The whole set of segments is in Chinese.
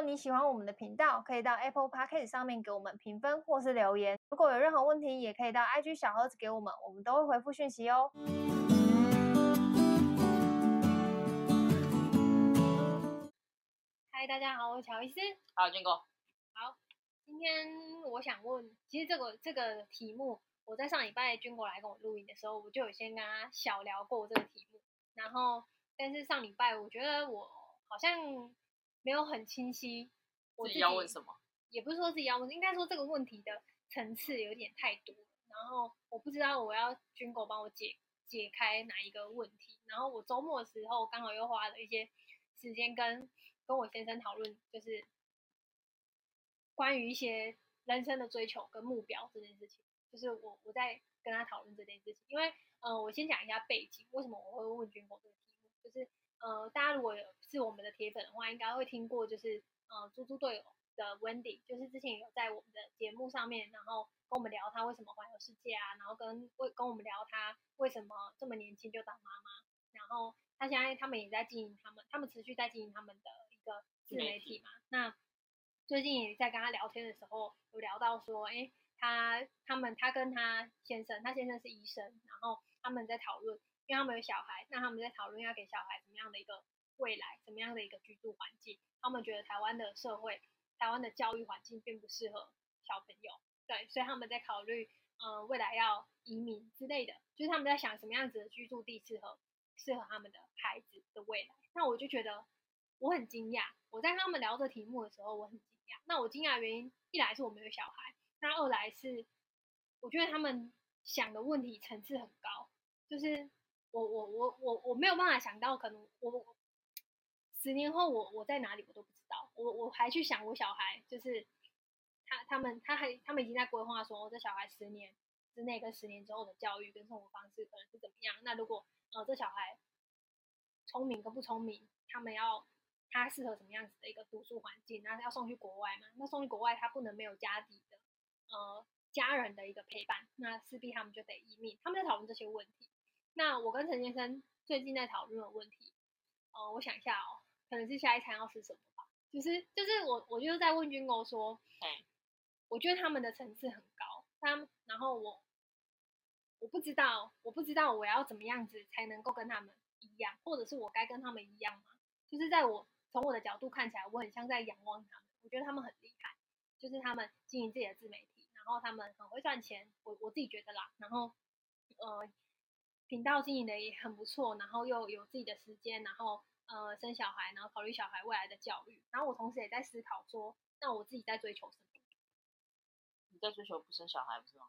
果你喜欢我们的频道，可以到 Apple Podcast 上面给我们评分或是留言。如果有任何问题，也可以到 IG 小盒子给我们，我们都会回复讯息哦。嗨，大家好，我是乔伊斯。好，军哥。好，今天我想问，其实这个这个题目，我在上礼拜军国来跟我录音的时候，我就有先跟他小聊过这个题目。然后，但是上礼拜我觉得我好像。没有很清晰，我自己要问什么？也不是说自己要问，应该说这个问题的层次有点太多，然后我不知道我要军狗帮我解解开哪一个问题。然后我周末的时候刚好又花了一些时间跟跟我先生讨论，就是关于一些人生的追求跟目标这件事情。就是我我在跟他讨论这件事情，因为嗯、呃，我先讲一下背景，为什么我会问军狗这个题目，就是。呃，大家如果有是我们的铁粉的话，应该会听过，就是呃，猪猪队友的 Wendy，就是之前有在我们的节目上面，然后跟我们聊他为什么环游世界啊，然后跟为跟我们聊他为什么这么年轻就当妈妈，然后他现在他们也在经营他们，他们持续在经营他们的一个自媒体嘛。那最近也在跟他聊天的时候，有聊到说，哎，他他们他跟他先生，他先生是医生，然后他们在讨论。因为他们有小孩，那他们在讨论要给小孩什么样的一个未来，什么样的一个居住环境。他们觉得台湾的社会、台湾的教育环境并不适合小朋友，对，所以他们在考虑，呃，未来要移民之类的，就是他们在想什么样子的居住地适合适合他们的孩子的未来。那我就觉得我很惊讶，我在跟他们聊这题目的时候，我很惊讶。那我惊讶的原因，一来是我没有小孩，那二来是我觉得他们想的问题层次很高，就是。我我我我我没有办法想到，可能我十年后我我在哪里我都不知道。我我还去想我小孩，就是他他们他还他们已经在规划说，我这小孩十年之内跟十年之后的教育跟生活方式可能是怎么样。那如果呃这小孩聪明跟不聪明，他们要他适合什么样子的一个读书环境？那要送去国外嘛？那送去国外他不能没有家底的呃家人的一个陪伴，那势必他们就得移民。他们在讨论这些问题。那我跟陈先生最近在讨论的问题，呃，我想一下哦，可能是下一餐要吃什么吧。就是就是我我就是在问军哥说，哎，我觉得他们的层次很高，他然后我我不知道我不知道我要怎么样子才能够跟他们一样，或者是我该跟他们一样吗？就是在我从我的角度看起来，我很像在仰望他们，我觉得他们很厉害，就是他们经营自己的自媒体，然后他们很会赚钱，我我自己觉得啦，然后呃。频道经营的也很不错，然后又有自己的时间，然后呃生小孩，然后考虑小孩未来的教育，然后我同时也在思考说，那我自己在追求什么？你在追求不生小孩，不是吗？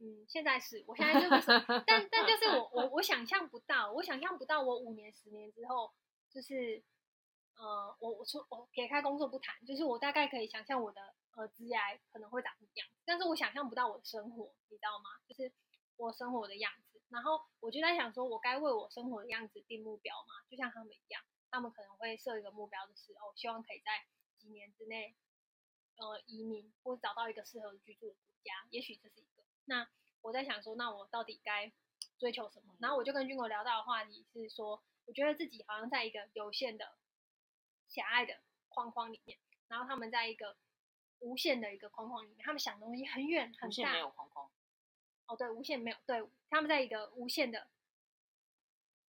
嗯，现在是，我现在就是，但但就是我我我想象不到，我想象不到我五年十年之后，就是呃我我说我撇开工作不谈，就是我大概可以想象我的呃职业可能会长什么样，但是我想象不到我的生活，你知道吗？就是。我生活的样子，然后我就在想说，我该为我生活的样子定目标吗？就像他们一样，他们可能会设一个目标就是哦，希望可以在几年之内，呃，移民或者找到一个适合居住的国家。也许这是一个。那我在想说，那我到底该追求什么？然后我就跟军哥聊到的话题是说，我觉得自己好像在一个有限的、狭隘的框框里面，然后他们在一个无限的一个框框里面，他们想的东西很远很大。没有框框。哦，对，无限没有，对，他们在一个无限的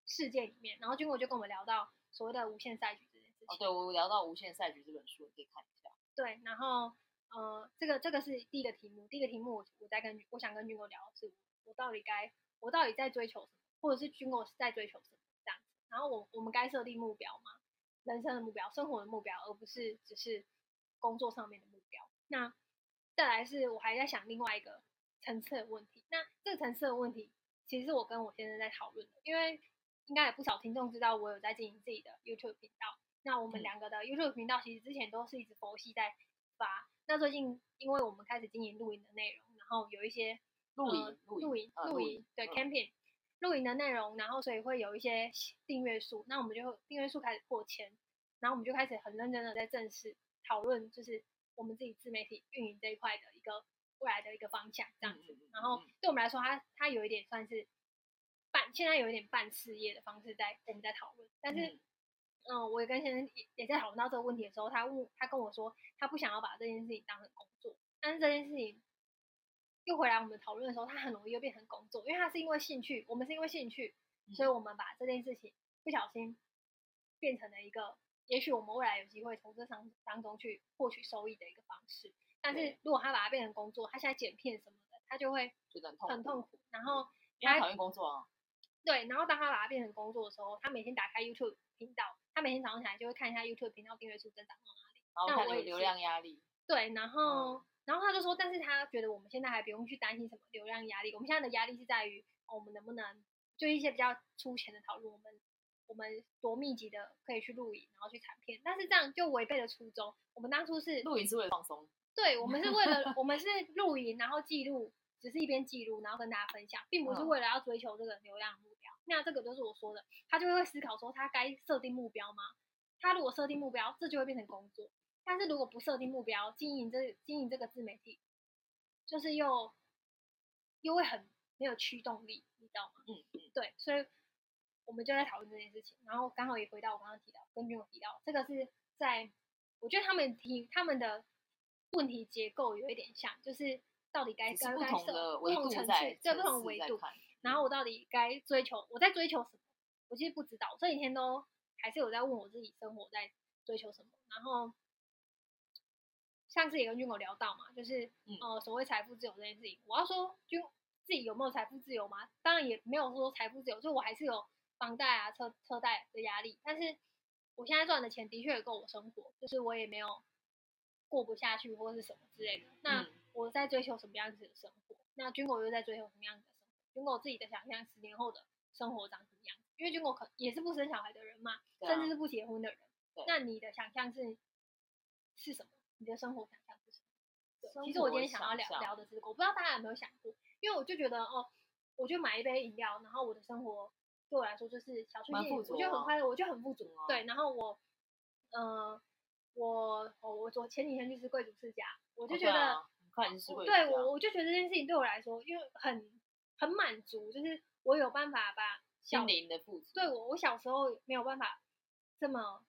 世界里面，然后军国就跟我们聊到所谓的无限赛局这件事情。哦，对，我聊到《无限赛局》这本书，你可以看一下。对，然后呃，这个这个是第一个题目，第一个题目我我在跟我想跟军国聊的是，我到底该我到底在追求什么，或者是军国是在追求什么这样子。然后我我们该设定目标吗？人生的目标，生活的目标，而不是只是工作上面的目标。那再来是我还在想另外一个。层次的问题，那这个层次的问题，其实是我跟我先生在讨论的，因为应该有不少听众知道我有在经营自己的 YouTube 频道。那我们两个的 YouTube 频道其实之前都是一直佛系在发，那最近因为我们开始经营露营的内容，然后有一些露营、露营、露营，对 camping 露营的内容，然后所以会有一些订阅数，那我们就订阅数开始破千，然后我们就开始很认真的在正式讨论，就是我们自己自媒体运营这一块的一个。未来的一个方向这样子，然后对我们来说，它它有一点算是半，现在有一点半事业的方式在我们在讨论。但是，嗯，我也跟先生也也在讨论到这个问题的时候，他问他跟我说，他不想要把这件事情当成工作，但是这件事情又回来我们讨论的时候，他很容易又变成工作，因为他是因为兴趣，我们是因为兴趣，所以我们把这件事情不小心变成了一个，也许我们未来有机会从这当当中去获取收益的一个方式。但是如果他把它变成工作，他现在剪片什么的，他就会觉得很痛苦，然后他讨厌工作啊。对，然后当他把它变成工作的时候，他每天打开 YouTube 频道，他每天早上起来就会看一下 YouTube 频道订阅数增长到哪里，然后流量压力。对，然后、嗯、然后他就说，但是他觉得我们现在还不用去担心什么流量压力，我们现在的压力是在于、哦、我们能不能就一些比较粗浅的讨论，我们我们多密集的可以去录影，然后去产片，但是这样就违背了初衷。我们当初是录影是为了放松。对，我们是为了，我们是录影，然后记录，只是一边记录，然后跟大家分享，并不是为了要追求这个流量目标。那这个就是我说的，他就会思考说，他该设定目标吗？他如果设定目标，这就会变成工作；但是如果不设定目标，经营这经营这个自媒体，就是又又会很没有驱动力，你知道吗？嗯嗯，对，所以我们就在讨论这件事情，然后刚好也回到我刚刚提到，跟君友提到，这个是在我觉得他们提他们的。问题结构有一点像，就是到底该该该设不同层次，这不同维度，然后我到底该追求，我在追求什么？我其实不知道，我这几天都还是有在问我自己，生活在追求什么。然后上次也跟君狗聊到嘛，就是、嗯、呃所谓财富自由这件事情，我要说君自己有没有财富自由吗？当然也没有说财富自由，就我还是有房贷啊、车车贷的压力，但是我现在赚的钱的确也够我生活，就是我也没有。过不下去或是什么之类的，那我在追求什么样子的生活？嗯、那军狗又在追求什么样子的生活？军狗自己的想象，十年后的生活长什么样子？因为军狗可也是不生小孩的人嘛，啊、甚至是不结婚的人。那你的想象是是什么？你的生活想象是什么？对，其实我今天想要聊聊的是，我不知道大家有没有想过，因为我就觉得哦，我就买一杯饮料，然后我的生活对我来说就是小确幸，我觉得很快乐，我就很富足。哦、对，然后我嗯。呃我我，我昨前几天去吃贵族世家，我就觉得，对我我就觉得这件事情对我来说，因为很很满足，就是我有办法把心灵的富足。对我，我小时候没有办法这么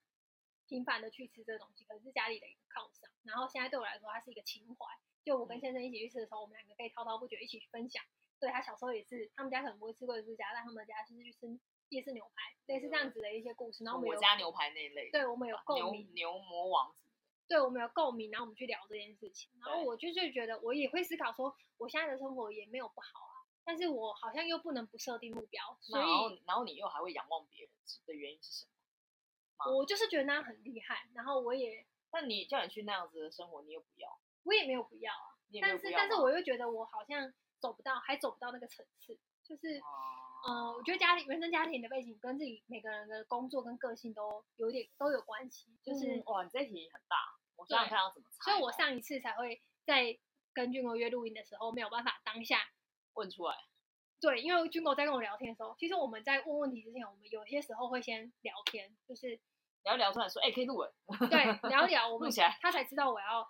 频繁的去吃这个东西，可能是家里的一个犒赏。然后现在对我来说，它是一个情怀。就我跟先生一起去吃的时候，我们两个可以滔滔不绝一起去分享。对，他小时候也是，他们家可能不会吃贵族世家，但他们家就是去吃。夜市牛排，类似这样子的一些故事，然后我们家牛排那一类，对我们有共鸣，牛魔王什么的，对我们有共鸣，然后我们去聊这件事情，然后我就是觉得我也会思考说，我现在的生活也没有不好啊，但是我好像又不能不设定目标，所以然后然后你又还会仰望别人的原因是什么？我就是觉得那样很厉害，然后我也，那你叫你去那样子的生活，你又不要，我也没有不要啊，要但是但是我又觉得我好像走不到，还走不到那个层次，就是。呃，我觉得家庭原生家庭的背景跟自己每个人的工作跟个性都有点都有关系。就是、嗯、哇，你这题很大，我想想看要怎么猜。所以我上一次才会在跟军哥约录音的时候没有办法当下问出来。对，因为军哥在跟我聊天的时候，其实我们在问问题之前，我们有些时候会先聊天，就是聊一聊出来说，哎、欸，可以录了。对，聊一聊，我们他才知道我要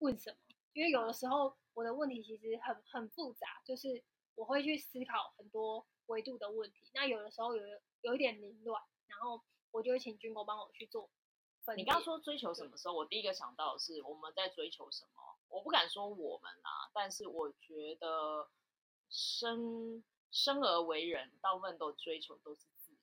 问什么。因为有的时候我的问题其实很很复杂，就是我会去思考很多。维度的问题，那有的时候有有一点凌乱，然后我就会请军哥帮我去做。你刚刚说追求什么时候？我第一个想到的是我们在追求什么？我不敢说我们啊，但是我觉得生生而为人，大部分都追求都是自由。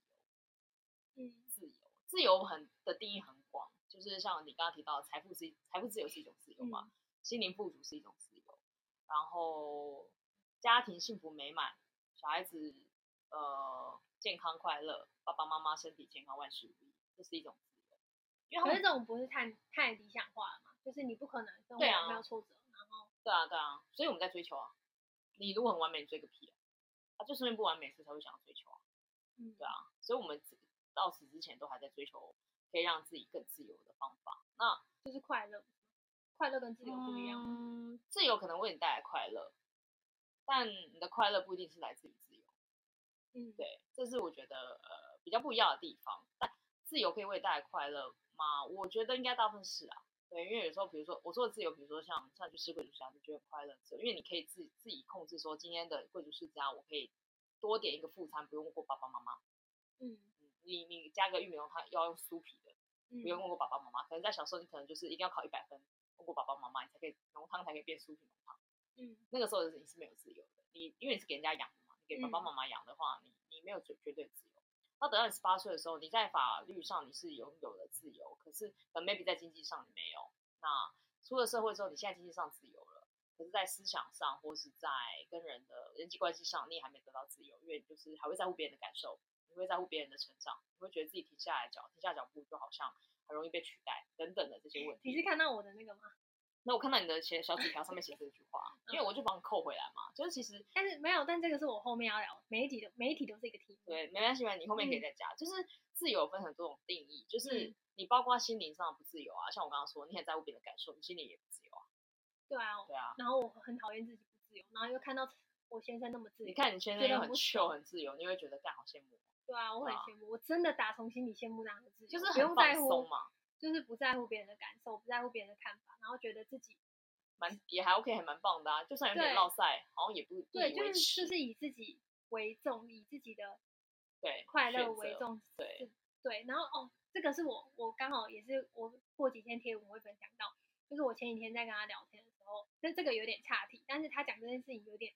嗯，自由，自由很的定义很广，就是像你刚刚提到的，财富是财富自由是一种自由嘛，嗯、心灵富足是一种自由，然后家庭幸福美满，小孩子。呃，健康快乐，爸爸妈妈身体健康，万事如意，这是一种自由。因为可是这种不是太太理想化了嘛？就是你不可能生活没有挫折，啊、然后对啊对啊，所以我们在追求啊。你如果很完美，你追个屁啊！啊，就算不完美，所以才会想要追求啊。嗯，对啊，所以我们到死之前都还在追求可以让自己更自由的方法。那就是快乐，快乐跟自由不一样。嗯，自由可能为你带来快乐，但你的快乐不一定是来自于自由。嗯，对，这是我觉得呃比较不一样的地方。但自由可以为你带来快乐吗？我觉得应该大部分是啊。对，因为有时候比如说我说的自由，比如说像像去吃贵族世家，就觉得快乐自由，因为你可以自自己控制说今天的贵族世家，我可以多点一个副餐，不用过爸爸妈妈。嗯，你你加个玉米浓汤要用酥皮的，嗯、不用问过爸爸妈妈。可能在小时候，你可能就是一定要考一百分，问过爸爸妈妈，你才可以浓汤才可以变酥皮浓汤。嗯，那个时候你是没有自由的，你因为你是给人家养的嘛，你给爸爸妈妈养的话，嗯、你你没有绝绝对的自由。那等到你十八岁的时候，你在法律上你是拥有了自由，可是可能 maybe 在经济上你没有。那出了社会之后，你现在经济上自由了。可是，在思想上，或是在跟人的人际关系上，你也还没得到自由，因为就是还会在乎别人的感受，你会在乎别人的成长，你会觉得自己停下来脚，停下脚步就好像很容易被取代等等的这些问题。你是看到我的那个吗？那我看到你的写小纸条上面写这句话，因为我就帮你扣回来嘛，就是其实，但是没有，但这个是我后面要聊，每一题的每一题都是一个题目。对，没关系嘛，你后面可以再加。嗯、就是自由分很多种定义，就是嗯、你包括心灵上的不自由啊，像我刚刚说，你很在乎别人的感受，你心里也不自由啊。对啊，对啊，然后我很讨厌自己不自由，然后又看到我先生那么自由，你看你先生又很 chill 很自由，你会觉得干好羡慕。对啊，我很羡慕，啊、我真的打从心里羡慕那样的自由，就是不用在乎嘛，就是不在乎别人的感受，不在乎别人的看法，然后觉得自己蛮也还 OK，还蛮棒的啊，就算有点落赛，好像也不对，就是就是以自己为重，以自己的对快乐为重，对对，然后哦，这个是我我刚好也是我过几天贴文会分享到，就是我前几天在跟他聊天的时候。但这个有点岔题，但是他讲这件事情有点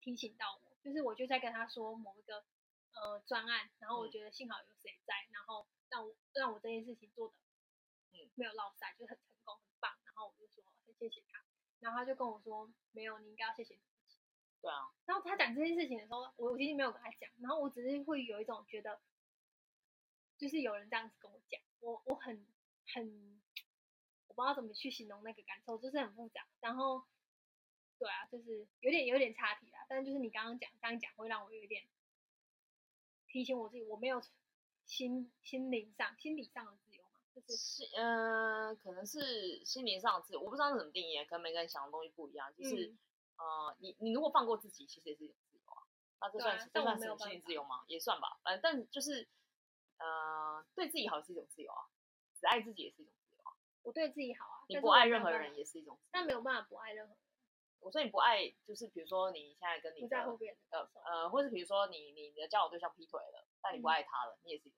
提醒到我，就是我就在跟他说某一个呃专案，然后我觉得幸好有谁在，嗯、然后让我让我这件事情做的嗯没有落塞，就是很成功很棒，然后我就说很谢谢他，然后他就跟我说没有，你应该要谢谢自己。对啊，然后他讲这件事情的时候，我我其实没有跟他讲，然后我只是会有一种觉得，就是有人这样子跟我讲，我我很很。我不知道怎么去形容那个感受，就是很复杂。然后，对啊，就是有点有点差题啦。但是就是你刚刚讲这样讲，会让我有一点提醒我自己，我没有心心灵上、心理上的？就是嗯、呃，可能是心灵上的自由，我不知道是怎么定义，可能每个人想的东西不一样。就是、嗯、呃，你你如果放过自己，其实也是一种自由啊。那这算、啊、这算是心灵自由吗？也算吧。反正但就是呃，对自己好是一种自由啊，只爱自己也是一种自由啊。我对自己好啊，你不爱任何人也是一种自由，但没有办法不爱任何人。我说你不爱，就是比如说你现在跟你呃，或者比如说你你的交往对象劈腿了，但你不爱他了，你也是一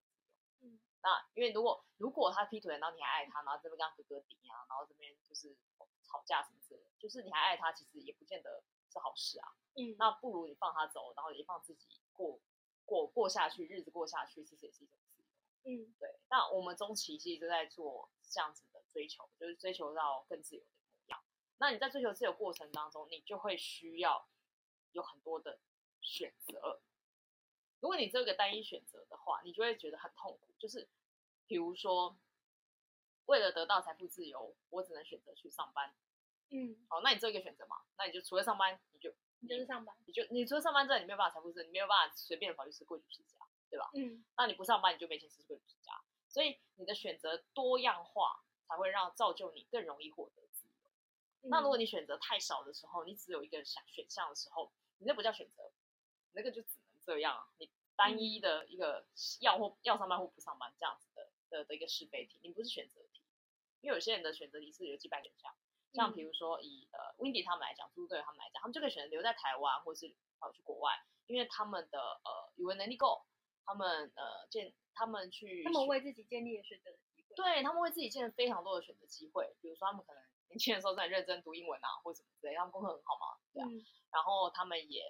那因为如果如果他劈腿，然后你还爱他，然后这边跟他哥哥顶啊，然后这边就是吵架什么之类的，就是你还爱他，其实也不见得是好事啊。嗯，那不如你放他走，然后也放自己过过过下去，日子过下去，其实也是一种自由。嗯，对。那我们中期其实就在做这样子的。追求就是追求到更自由的模样。那你在追求自由过程当中，你就会需要有很多的选择。如果你只有一个单一选择的话，你就会觉得很痛苦。就是比如说，为了得到财富自由，我只能选择去上班。嗯，好，那你只有一个选择嘛？那你就除了上班，你就你就是上班，你就你除了上班之外，你没有办法财富自由，你没有办法随便的跑去吃贵族世家，对吧？嗯，那你不上班，你就没钱吃贵族世家。所以你的选择多样化。才会让造就你更容易获得自由。嗯、那如果你选择太少的时候，你只有一个选选项的时候，你那不叫选择，那个就只能这样。你单一的一个要或要上班或不上班这样子的的的一个是非题，你不是选择题。因为有些人的选择题是有几百选项，像比如说以呃 Windy 他们来讲，猪队友他们来讲，他们就可以选择留在台湾，或是跑去国外，因为他们的呃语文能力够，他们呃建他们去他们为自己建立了选择机会。对，他们为自己建非常多的选择机会，比如说他们可能年轻的时候在认真读英文啊，或者什么之类，他们功课很好嘛，对啊。嗯、然后他们也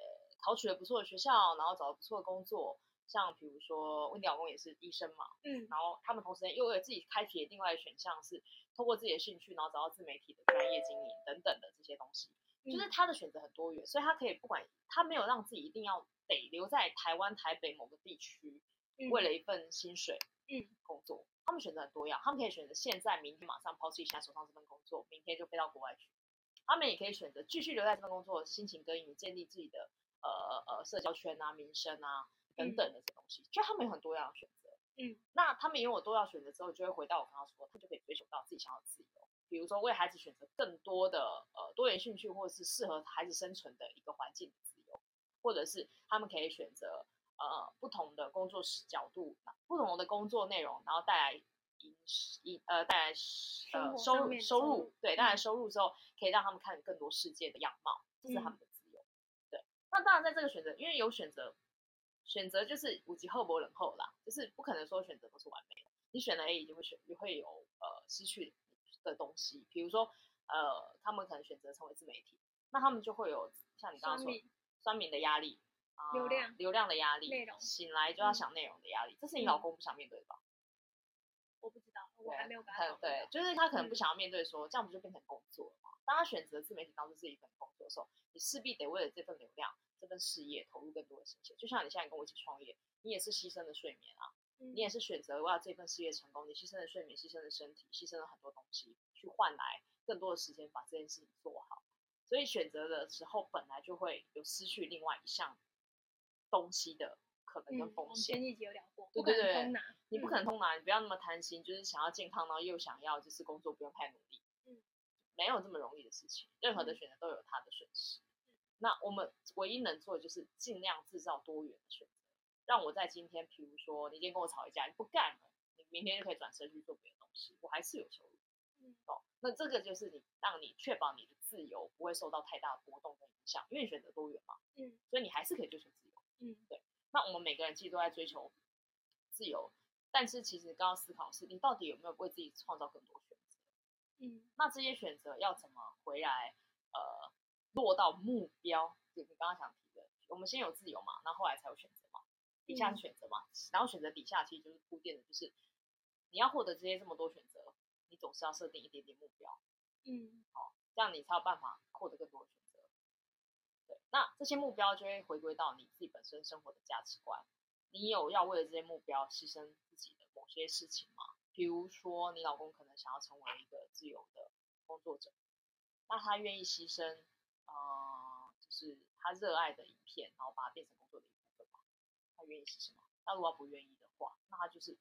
考取了不错的学校，然后找了不错的工作，像比如说温迪老公也是医生嘛，嗯，然后他们同时又有自己开辟另外的选项，是通过自己的兴趣，然后找到自媒体的专业经营等等的这些东西，嗯、就是他的选择很多元，所以他可以不管他没有让自己一定要得留在台湾台北某个地区，嗯、为了一份薪水，嗯，工作。他们选择很多样，他们可以选择现在、明天马上抛弃现在手上这份工作，明天就飞到国外去。他们也可以选择继续留在这份工作，辛勤耕耘，建立自己的呃呃社交圈啊、民生啊等等的这些东西。嗯、就他们有很多样的选择。嗯，那他们拥有多样选择之后，就会回到我刚刚说，他就可以追求到自己想要的自由。比如说，为孩子选择更多的呃多元兴趣，或者是适合孩子生存的一个环境的自由，或者是他们可以选择。呃，不同的工作角度，不同的工作内容，然后带来营营呃带来呃收入收入，对，带来收入之后，可以让他们看更多世界的样貌，这是他们的那当然在这个选择，因为有选择，选择就是五级厚薄冷厚啦，就是不可能说选择都是完美的。你选了 A，一定会选，也会有呃失去的东西。比如说，呃，他们可能选择成为自媒体，那他们就会有像你刚刚说酸民的压力流量流量的压力，内容醒来就要想内容的压力，嗯、这是你老公不想面对的吧？我不知道，我还没有跟他对，就是他可能不想要面对说，嗯、这样不就变成工作了吗？当他选择自媒体当做自己一份工作的时候，你势必得为了这份流量、这份事业投入更多的心血。就像你现在跟我一起创业，你也是牺牲了睡眠啊，嗯、你也是选择为了这份事业成功，你牺牲了睡眠，牺牲了身体，牺牲了很多东西，去换来更多的时间把这件事情做好。所以选择的时候本来就会有失去另外一项东西的可能跟风险。前几集有聊过，对对对，你不可能通拿，你不要那么贪心，就是想要健康，然后又想要就是工作不用太努力。嗯没有这么容易的事情，任何的选择都有它的损失。嗯、那我们唯一能做的就是尽量制造多元的选择，让我在今天，比如说你今天跟我吵一架，你不干了，你明天就可以转身去做别的东西，我还是有收入。嗯，哦，那这个就是你让你确保你的自由不会受到太大的波动跟影响，因为你选择多元嘛。嗯，所以你还是可以追求自由。嗯，对。那我们每个人其实都在追求自由，但是其实刚刚思考是你到底有没有为自己创造更多选择？嗯，那这些选择要怎么回来？呃，落到目标，就你刚刚想提的，我们先有自由嘛，然后后来才有选择嘛，底下是选择嘛，嗯、然后选择底下其实就是铺垫的，就是你要获得这些这么多选择，你总是要设定一点点目标，嗯，好，这样你才有办法获得更多选择。那这些目标就会回归到你自己本身生活的价值观，你有要为了这些目标牺牲自己的某些事情吗？比如说，你老公可能想要成为一个自由的工作者，那他愿意牺牲，呃，就是他热爱的影片，然后把它变成工作的一部分吗？他愿意牺牲吗？那如果不愿意的话，那他就是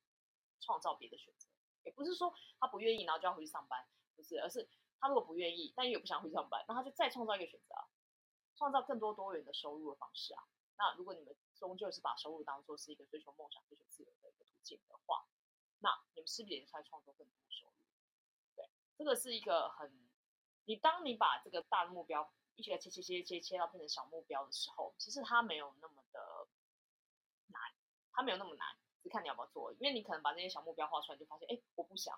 创造别的选择。也不是说他不愿意，然后就要回去上班，不是，而是他如果不愿意，但又不想回去上班，那他就再创造一个选择啊，创造更多多元的收入的方式啊。那如果你们终究是把收入当做是一个追求梦想、追求自由的一个途径的话，那你们是不是也在创造更多收入？对，这个是一个很，你当你把这个大目标一起来切切切切切到变成小目标的时候，其实它没有那么的难，它没有那么难，只看你要不要做。因为你可能把那些小目标画出来，就发现，哎，我不想，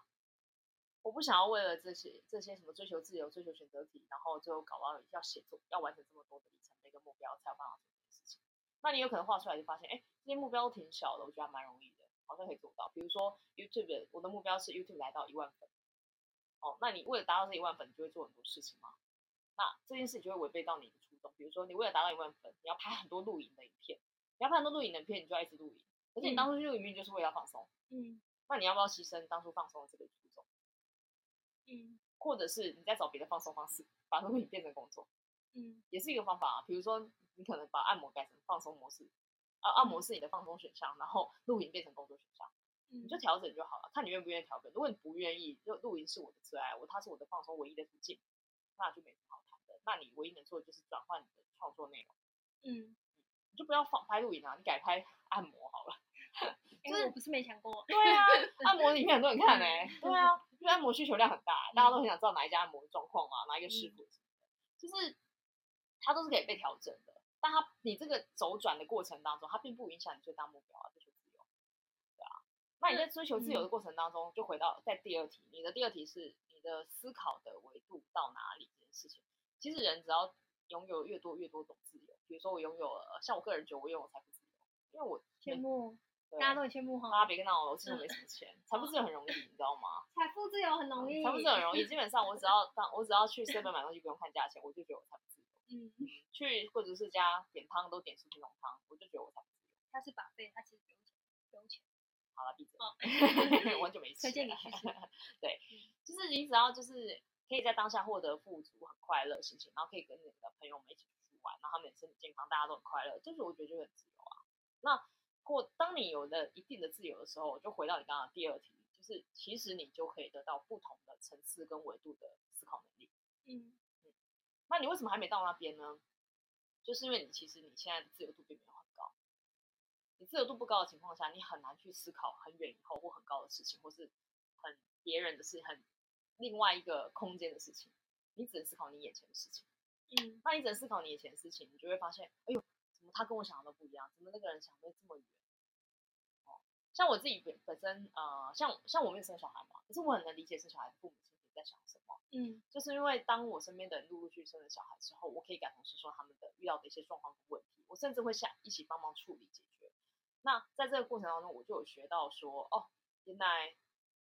我不想要为了这些这些什么追求自由、追求选择题，然后最后搞到要写作、要完成这么多的里程碑跟目标才有办法做这件事情。那你有可能画出来就发现，哎，这些目标都挺小的，我觉得还蛮容易的。好像可以做到，比如说 YouTube，我的目标是 YouTube 来到一万粉。哦，那你为了达到这一万粉，你就会做很多事情吗？那这件事情就会违背到你的初衷。比如说，你为了达到一万粉，你要拍很多露营的影片，你要拍很多露营的影片，你就要一直露营。而且你当初录影片就是为了放松。嗯。那你要不要牺牲当初放松的这个？嗯。或者是你再找别的放松方式，把录影变成工作。嗯。也是一个方法啊。比如说，你可能把按摩改成放松模式。啊，按摩是你的放松选项，然后录影变成工作选项，嗯、你就调整就好了，看你愿不愿意调整。如果你不愿意，就录影是我的最爱，我它是我的放松唯一的途径，那就没什么好谈的。那你唯一能做的就是转换你的创作内容，嗯，你就不要放拍录影啊，你改拍按摩好了。因为我不是没想过，对啊，按摩影片很多人看呢、欸，对啊，因为按摩需求量很大，大家都很想知道哪一家按摩的状况嘛，哪一个师傅什么的，就是它都是可以被调整的。但它，你这个走转的过程当中，它并不影响你最大目标啊，追求自由，对啊。那你在追求自由的过程当中，就回到在第二题，你的第二题是你的思考的维度到哪里这件事情。其实人只要拥有越多越多种自由，比如说我拥有了，像我个人觉得我拥有财富自由，因为我羡慕，大家都很羡慕哈。大家别跟闹了，我其实没什么 钱，财富自由很容易，你知道吗？财富自由很容易，财富自由很容易，基本上我只要当我只要去 seven 买东西不用看价钱，我就觉得我财富自由。嗯，去或者是家点汤都点出品浓汤，我就觉得我才不自由。他是把费，他其实不用钱，不用钱。好了，闭嘴，完全没吃。推荐你去吃。对，就是你只要就是可以在当下获得富足、很快乐心情，然后可以跟你的朋友们一起出去玩，然后他们也身体健康，大家都很快乐，就是我觉得就很自由啊。那或当你有了一定的自由的时候，就回到你刚刚第二题，就是其实你就可以得到不同的层次跟维度的思考能力。嗯嗯。那你为什么还没到那边呢？就是因为你其实你现在的自由度并没有很高，你自由度不高的情况下，你很难去思考很远以后或很高的事情，或是很别人的事，很另外一个空间的事情。你只能思考你眼前的事情。嗯，那你只能思考你眼前的事情，你就会发现，哎呦，他跟我想的都不一样，怎么那个人想的这么远？哦，像我自己本本身，呃，像像我没有生小孩嘛，可是我很能理解生小孩的父母亲在想什么。嗯，就是因为当我身边的人陆陆续续生了小孩之后，我可以感同身受他们的遇到的一些状况和问题，我甚至会想一起帮忙处理解决。那在这个过程当中，我就有学到说，哦，原来，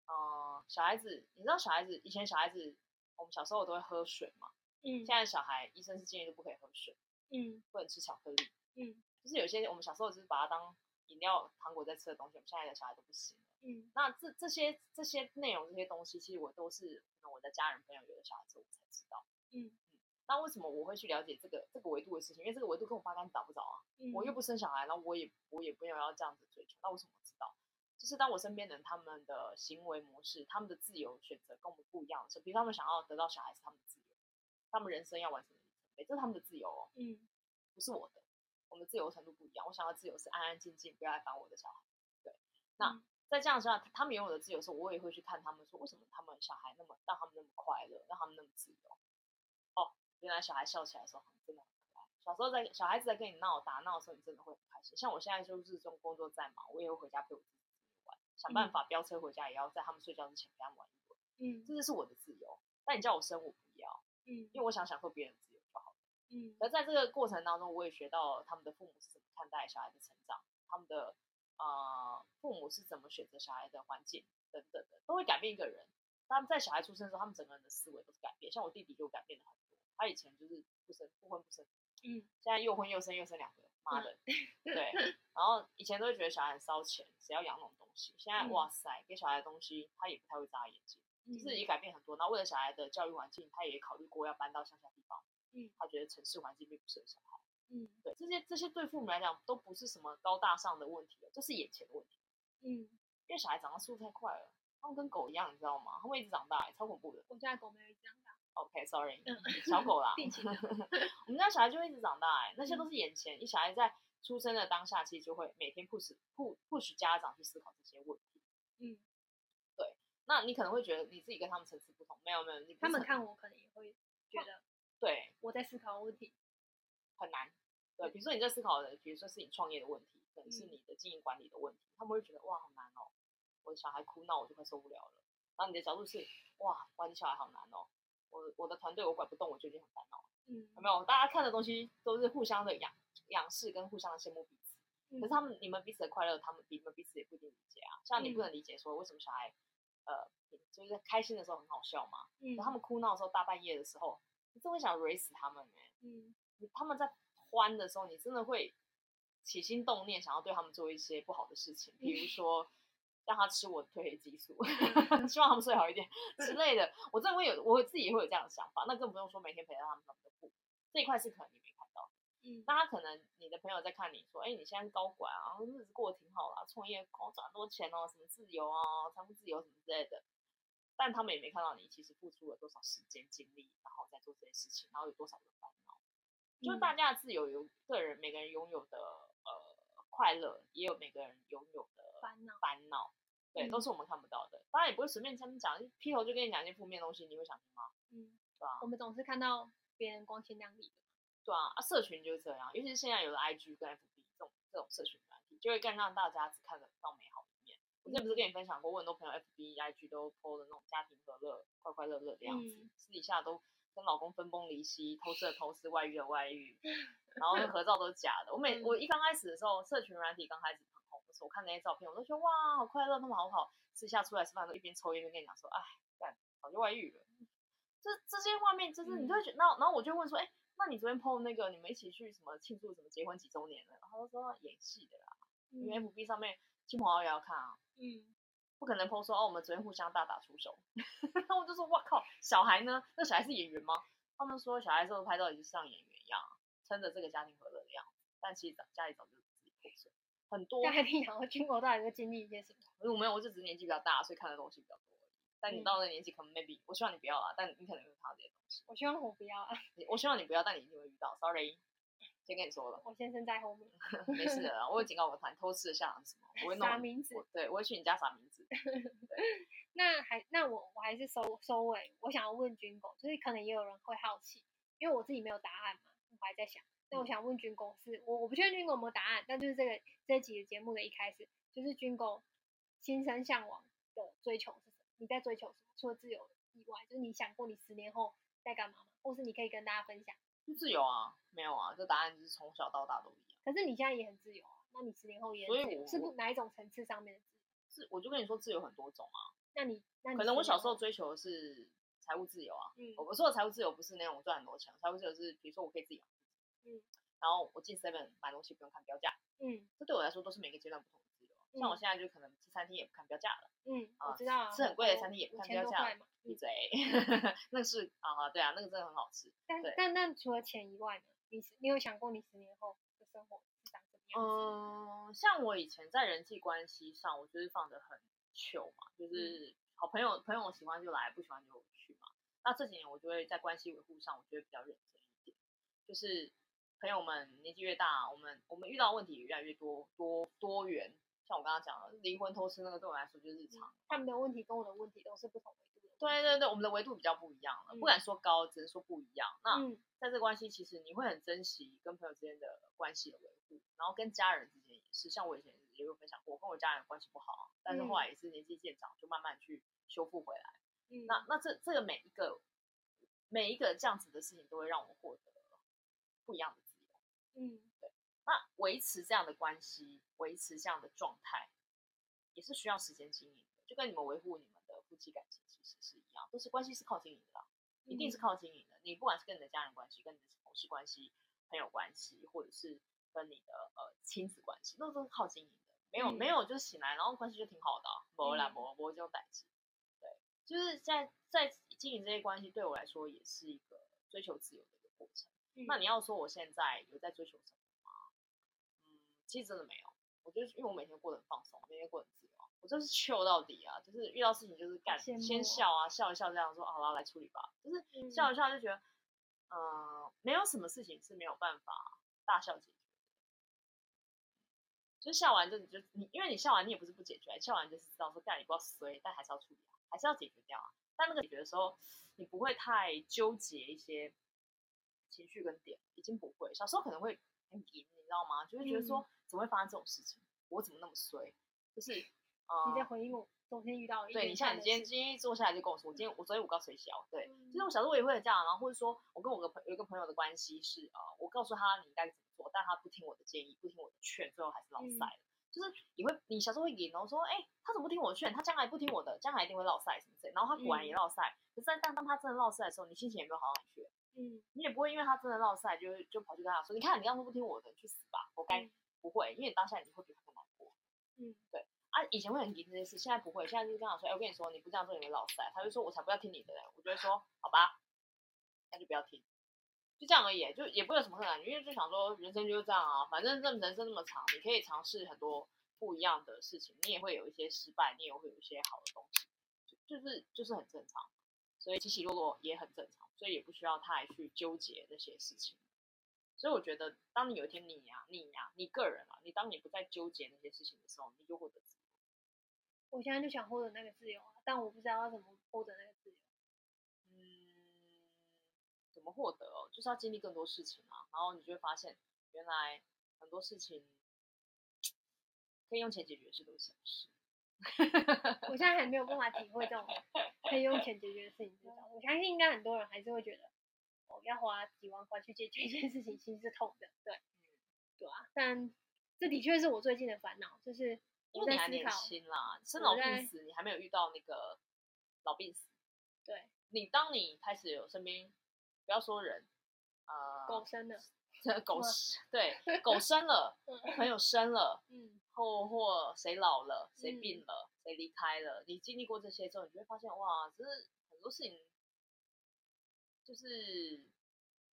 呃，小孩子，你知道小孩子以前小孩子，我们小时候都会喝水嘛，嗯，现在小孩医生是建议都不可以喝水，嗯，不能吃巧克力，嗯，就是有些我们小时候只是把它当饮料、糖果在吃的东西，我们现在的小孩都不行了。嗯，那这这些这些内容这些东西，其实我都是我的家人朋友有的小孩之后我才知道。嗯嗯，那为什么我会去了解这个这个维度的事情？因为这个维度跟我八竿子打不着啊。嗯，我又不生小孩，那我也我也没有要这样子追求。那为什么我知道？就是当我身边的人他们的行为模式、他们的自由选择跟我们不一样的时候，比如他们想要得到小孩是他们的自由，他们人生要完成的里程碑，这是他们的自由哦。嗯，不是我的，我们的自由程度不一样。我想要自由是安安静静，不要来烦我的小孩。对，那。嗯在这样之下，他们拥有的自由的时候，我也会去看他们说，为什么他们小孩那么让他们那么快乐，让他们那么自由？哦，原来小孩笑起来的时候真的很可爱。小时候在小孩子在跟你闹打闹的时候，你真的会很开心。像我现在就是这种工作在忙，我也会回家陪我自己玩，想办法飙车回家，也要在他们睡觉之前陪他们玩一会。嗯，这就是我的自由。但你叫我生，我不要。嗯，因为我想享受别人的自由。嗯，而在这个过程当中，我也学到他们的父母是怎么看待小孩的成长，他们的。呃，父母是怎么选择小孩的环境等等的，都会改变一个人。他们在小孩出生的时候，他们整个人的思维都是改变。像我弟弟就改变了很多，他以前就是不生不婚不生，嗯，现在又婚又生又生两个，妈的，嗯、对。然后以前都会觉得小孩很烧钱，谁要养那种东西？现在、嗯、哇塞，给小孩的东西他也不太会眨眼睛，就是也改变很多。那为了小孩的教育环境，他也考虑过要搬到乡下嗯，他觉得城市环境并不适合小孩。嗯，对，这些这些对父母来讲都不是什么高大上的问题了，这是眼前的问题。嗯，因为小孩长大速度太快了，他们跟狗一样，你知道吗？他们一直长大，超恐怖的。我家狗没有一直长大。OK，Sorry，、okay, 小狗啦。我们家小孩就会一直长大，哎，那些都是眼前。你小孩在出生的当下，其实就会每天 push push push 家长去思考这些问题。嗯，对。那你可能会觉得你自己跟他们层次不同，没有没有，你他们看我可能也会觉得，对，我在思考问题。很难，对，比如说你在思考的，比如说是你创业的问题，可能是你的经营管理的问题，他们会觉得哇，好难哦，我的小孩哭闹我就快受不了了。然后你的角度是哇，管理小孩好难哦，我我的团队我管不动，我就已经很烦恼。嗯，有没有？大家看的东西都是互相的仰仰视跟互相的羡慕彼此，可是他们你们彼此的快乐，他们你们彼此也不一定理解啊。像你不能理解说为什么小孩呃就是开心的时候很好笑嘛，嗯，他们哭闹的时候大半夜的时候，你真会想雷死他们哎，嗯。他们在欢的时候，你真的会起心动念，想要对他们做一些不好的事情，比如说 让他吃我的褪黑激素，希望他们睡好一点之类的。我真的会有，我自己也会有这样的想法。那更不用说每天陪在他们他们的父母这一块是可能你没看到。嗯，那他可能你的朋友在看你说，哎，你现在是高管啊，日子过得挺好啦，创业搞，赚很多钱哦，什么自由啊，财富自由什么之类的。但他们也没看到你其实付出了多少时间精力，然后在做这些事情，然后有多少的烦恼。就是大家的自由有个人每个人拥有的呃快乐，也有每个人拥有的烦恼烦恼，对，都是我们看不到的。当然也不会随便跟他们讲，劈头就跟你讲一些负面东西，你会想听吗？嗯，对啊。我们总是看到别人光鲜亮丽的。对啊，啊，社群就是这样，尤其是现在有了 IG 跟 FB 这种这种社群软体，就会更让大家只看得到美好。我之前不是跟你分享过，我很多朋友 FB、IG 都 po 的那种家庭和乐、快快乐乐的样子，私底下都。跟老公分崩离析，偷吃的偷吃，外遇的外遇，然后那合照都是假的。我每 我一刚开始的时候，社群软体刚开始很红的时候，我看那些照片，我都觉得哇，好快乐，他们好好。私下出来吃饭都一边抽烟一边跟你讲说，哎，干，早就外遇了。这这些画面，就是你就会觉得，然后然后我就问说，哎，那你昨天 PO 那个，你们一起去什么庆祝什么结婚几周年了？然后他说演戏的啦，因为 FB 上面亲朋好友也要看啊。嗯。不可能 po 说哦，我们昨天互相大打出手，然后我就说哇靠，小孩呢？那小孩是演员吗？他们说小孩之后拍照也是像演员一样，撑着这个家庭和乐的样子，但其实家里早就自己破碎很多。家庭养活军国到底会经历一些什么？我没有，我就只是年纪比较大，所以看的东西比较多。但你到那年纪，可能 maybe 我希望你不要啊，但你可能会看到这些东西。我希望我不要啊，我希望你不要，但你一定会遇到。Sorry。先跟你说了，我先生在后面，没事的，我有警告我的团偷吃的下场是什么，我会弄撒名字，对，我会去你家撒名字。那还那我我还是收收尾，我想要问军狗，就是可能也有人会好奇，因为我自己没有答案嘛，我还在想，那我想问军狗是，我我不确定军狗有没有答案，但就是这个这集的节目的一开始，就是军狗心生向往的追求是什么？你在追求什么？除了自由以外，就是你想过你十年后在干嘛吗？或是你可以跟大家分享？自由啊，没有啊，这答案就是从小到大都一样。可是你现在也很自由啊，那你十年后也很自由，是不哪一种层次上面的自由？是，我就跟你说，自由很多种啊。那你，那你可能我小时候追求的是财务自由啊。嗯，我说的财务自由不是那种赚很多钱，财务自由是比如说我可以自己养自己。嗯，然后我进 seven 买东西不用看标价。嗯，这对我来说都是每个阶段不同的像我现在就可能吃餐厅也不看标价了。嗯，啊、我知道。吃很贵的餐厅也不看标价。闭嘴。那个是啊，对啊，那个真的很好吃。但但但除了钱以外呢？你你有想过你十年后的生活是长什么样子？嗯，像我以前在人际关系上，我就是放得很。糗嘛，就是好朋友，朋友喜欢就来，不喜欢就去嘛。那这几年我就会在关系维护上，我觉得比较认真一点。就是朋友们年纪越大，我们我们遇到问题越来越多多多元。像我刚刚讲的离婚偷吃那个，对我来说就是日常。他们的问题跟我的问题都是不同维度的。对对对，我们的维度比较不一样了，不敢说高，只能说不一样。那在这个关系，其实你会很珍惜跟朋友之间的关系的维护，然后跟家人之间也是。像我以前。也有分享过，我跟我家人关系不好，但是后来也是年纪渐长，就慢慢去修复回来。嗯，那那这这个每一个每一个这样子的事情，都会让我获得不一样的自由。嗯，对。那维持这样的关系，维持这样的状态，也是需要时间经营的。就跟你们维护你们的夫妻感情其实是一样，都是关系是靠经营的，一定是靠经营的。你不管是跟你的家人关系，跟你的同事关系、朋友关系，或者是跟你的呃亲子关系，那都是靠经营的。没有没有，就醒来，然后关系就挺好的，没啦没没这种代志。对，就是在在经营这些关系，对我来说也是一个追求自由的一个过程。嗯、那你要说我现在有在追求什么其实真的没有。我觉得因为我每天过得很放松，每天过得很自由，我就是 chill 到底啊，就是遇到事情就是干，先笑啊，笑一笑这样说，好了，来处理吧。就是笑一笑就觉得，嗯、呃，没有什么事情是没有办法大笑解决。就笑完就你就你，因为你笑完你也不是不解决，笑完就是知道说干你不要衰，但还是要处理，还是要解决掉啊。但那个解决的时候，你不会太纠结一些情绪跟点，已经不会。小时候可能会很紧，你知道吗？就会觉得说怎么会发生这种事情，我怎么那么衰？就是呃，你在回应我昨天遇到的，对，你像你今天今天一坐下来就跟我说，我今天我昨天我告诉谁小？对，其实我小时候我也会这样，然后或者说我跟我个朋有一个朋友的关系是呃，我告诉他你应该怎么做。但他不听我的建议，不听我的劝，最后还是落赛了。嗯、就是你会，你小时候会赢，然后说，哎、欸，他怎么不听我的劝？他将来不听我的，将来一定会落赛什么之类。然后他果然也落赛。嗯、可是，但当他真的落赛的时候，你心情也没有好到哪去。嗯，你也不会因为他真的落赛，就就跑去跟他说，你看你当初不听我的，去死吧，活该。嗯、不会，因为当下你会比他更难过。嗯，对。啊，以前会很急这件事，现在不会。现在就是跟他说，哎、欸，我跟你说，你不这样做你会落赛。他就说，我才不要听你的嘞。我就会说，好吧，那就不要听。就这样而已，就也不会有什么困难，因为就想说人生就是这样啊，反正这人生那么长，你可以尝试很多不一样的事情，你也会有一些失败，你也会有一些好的东西，就，就是就是很正常，所以起起落落也很正常，所以也不需要太去纠结那些事情。所以我觉得，当你有一天你呀、啊、你呀、啊、你个人啊，你当你不再纠结那些事情的时候，你就获得自由。我现在就想获得那个自由啊，但我不知道要怎么获得那个自由。嗯怎么获得哦？就是要经历更多事情啊，然后你就会发现，原来很多事情 可以用钱解决是小事。我现在还没有办法体会这种可以用钱解决的事情，我相信应该很多人还是会觉得，哦，要花几万块去解决一件事情，心是痛的。对，对啊。但这的确是我最近的烦恼，就是因为你还年轻啦，生老病死，你还没有遇到那个老病死。对，你当你开始有身边。不要说人，呃，狗生了，狗对，狗生了，朋友生了，嗯，或或谁老了，谁病了，谁离开了，你经历过这些之后，你就会发现，哇，就是很多事情，就是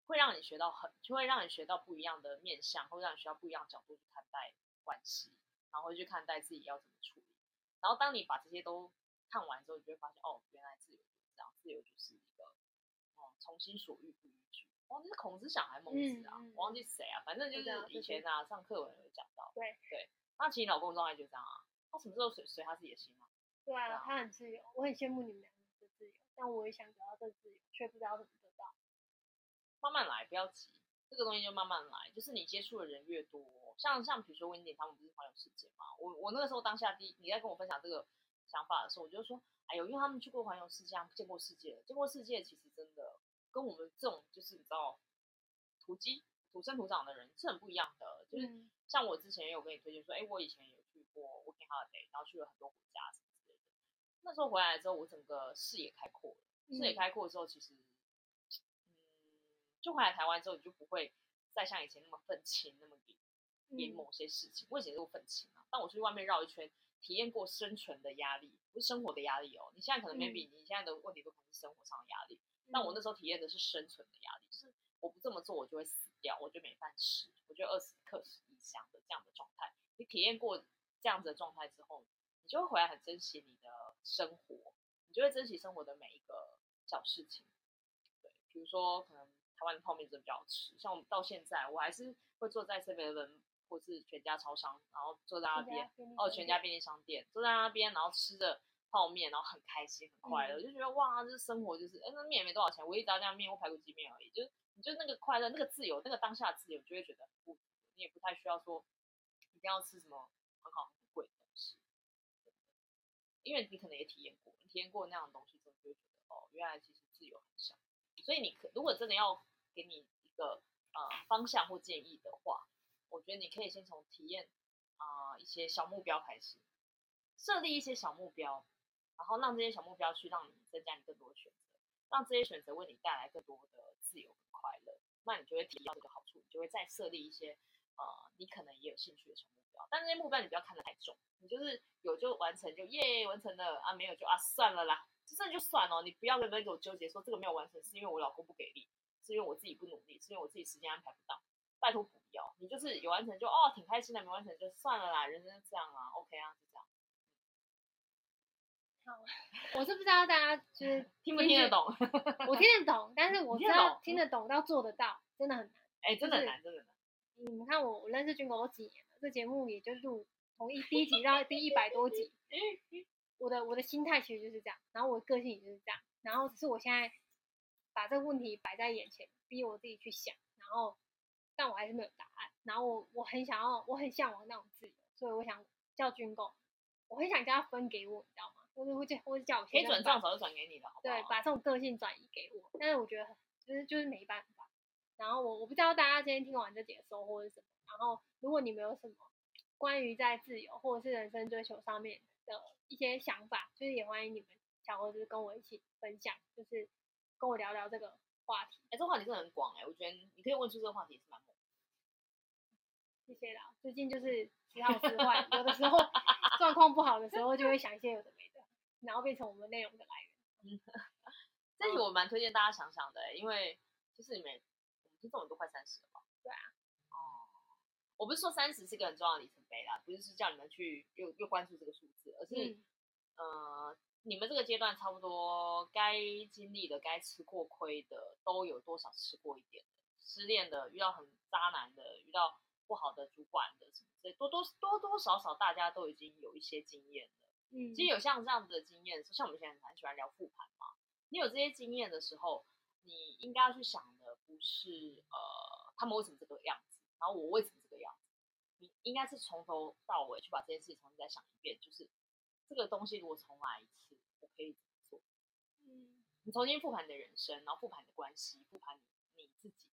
会让你学到很，就会让你学到不一样的面相，会让你学到不一样的角度去看待关系，然后会去看待自己要怎么处理。然后当你把这些都看完之后，你就会发现，哦，原来自由就是这样，自由就是一个，嗯。从心所欲不逾矩。哦，那是孔子讲还是孟子啊？我忘记谁啊，反正就是以前啊上课文有讲到。对对，那其实老公状态就这样啊，他什么时候随随他自己的心啊？对啊，他很自由，我很羡慕你们两个的自由，但我也想得到这个自由，却不知道怎么得到。慢慢来，不要急，这个东西就慢慢来，就是你接触的人越多，像像比如说温迪他们不是环游世界嘛，我我那个时候当下第一你在跟我分享这个想法的时候，我就说，哎呦，因为他们去过环游世界，见过世界，见过世界，其实真的跟我们这种就是你知道土鸡土生土长的人是很不一样的，就是像我之前也有跟你推荐说，哎，我以前有去过 working holiday，然后去了很多国家什么之类的，那时候回来之后，我整个视野开阔了，视野开阔之后，其实。嗯就回来台湾之后，你就不会再像以前那么愤青，那么演某些事情。我以前都愤青啊，但我出去外面绕一圈，体验过生存的压力，不是生活的压力哦。你现在可能 maybe 你现在的问题都可能是生活上的压力，但我那时候体验的是生存的压力，就是我不这么做，我就会死掉，我就没饭吃，我就饿死、渴死、异乡的这样的状态。你体验过这样子的状态之后，你就会回来很珍惜你的生活，你就会珍惜生活的每一个小事情。对，比如说可能。台湾的泡面真的比较好吃，像我们到现在，我还是会坐在 Seven 或是全家超商，然后坐在那边哦，全家便利商店，坐在那边，然后吃着泡面，然后很开心很快乐，嗯、就觉得哇，这生活就是，哎，那面也没多少钱，我一只要这样面或排骨鸡面而已，就你就那个快乐，那个自由，那个当下的自由，就会觉得不，你也不太需要说一定要吃什么很好很贵的东西，因为你可能也体验过，你体验过那样的东西之后，就会觉得哦，原来其实自由很小，所以你可如果真的要。给你一个呃方向或建议的话，我觉得你可以先从体验啊、呃、一些小目标开始，设立一些小目标，然后让这些小目标去让你增加你更多的选择，让这些选择为你带来更多的自由和快乐，那你就会体验到这个好处，你就会再设立一些呃你可能也有兴趣的小目标，但这些目标你不要看得太重，你就是有就完成就耶完成了啊，没有就啊算了啦，就算就算了，你不要在那给我纠结说这个没有完成是因为我老公不给力。是因为我自己不努力，是因为我自己时间安排不到。拜托不要，你就是有完成就哦，挺开心的，没完成就算了啦，人生就这样啊，OK 啊，就这。我是不知道大家就是听不听得懂，我听得懂，但是我知道听得懂到做得到真的很难，哎、欸，真的难，真的难。你们看我，我认识军狗都几年了，这节目也就录从一第一集到第一百多集，我的我的心态其实就是这样，然后我的个性也就是这样，然后只是我现在。把这个问题摆在眼前，逼我自己去想，然后，但我还是没有答案。然后我我很想要，我很向往那种自由，所以我想叫军狗，我很想叫他分给我，你知道吗？就是会叫，会叫我可以转账早就转给你了，好不好？对，把这种个性转移给我。但是我觉得就是就是没办法。然后我我不知道大家今天听完这节收获是什么。然后如果你们有什么关于在自由或者是人生追求上面的一些想法，就是也欢迎你们小猴子跟我一起分享，就是。跟我聊聊这个话题，哎、欸，这个话题真的很广哎、欸，我觉得你可以问出这个话题也是蛮猛。谢谢啦，最近就是时好时坏，有的时候 状况不好的时候就会想一些有的没的，然后变成我们内容的来源。嗯，这题我蛮推荐大家想想的、欸，因为就是你们，我们听众都快三十了吧？对啊。哦，我不是说三十是个很重要的里程碑啦，不是是叫你们去又又关注这个数字，而是，嗯。呃你们这个阶段差不多该经历的、该吃过亏的，都有多少吃过一点的？失恋的、遇到很渣男的、遇到不好的主管的什么之类，多多多多少少大家都已经有一些经验了。嗯，其实有像这样子的经验，像我们现在很喜欢聊复盘嘛。你有这些经验的时候，你应该要去想的不是呃他们为什么这个样子，然后我为什么这个样子，你应该是从头到尾去把这件事情重新再想一遍，就是这个东西如果重来一次。我可以怎么做？嗯，你重新复盘你的人生，然后复盘你的关系，复盘你你自己。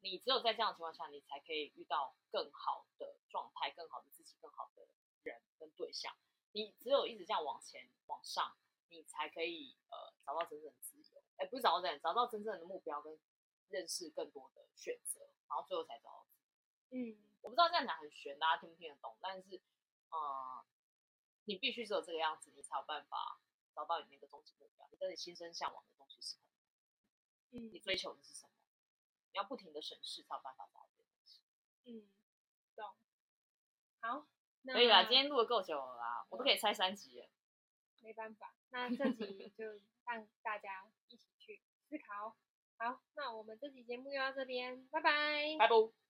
你只有在这样的情况下，你才可以遇到更好的状态、更好的自己、更好的人跟对象。你只有一直这样往前往上，你才可以呃找到真正的自由。哎，不是找到真正，找到真正的目标跟认识更多的选择，然后最后才找到。嗯，我不知道这样讲很玄，大家听不听得懂？但是呃，你必须只有这个样子，你才有办法。找到你那个终极目标，你跟你心生向往的东西是什么？嗯，你追求的是什么？你要不停的审视，才有办法找到这些东西。嗯，懂。好，可以啦。今天录的够久了啦，我都可以拆三集了。没办法，那这集就让大家一起去思考。好，那我们这期节目就到这边，拜拜。拜拜。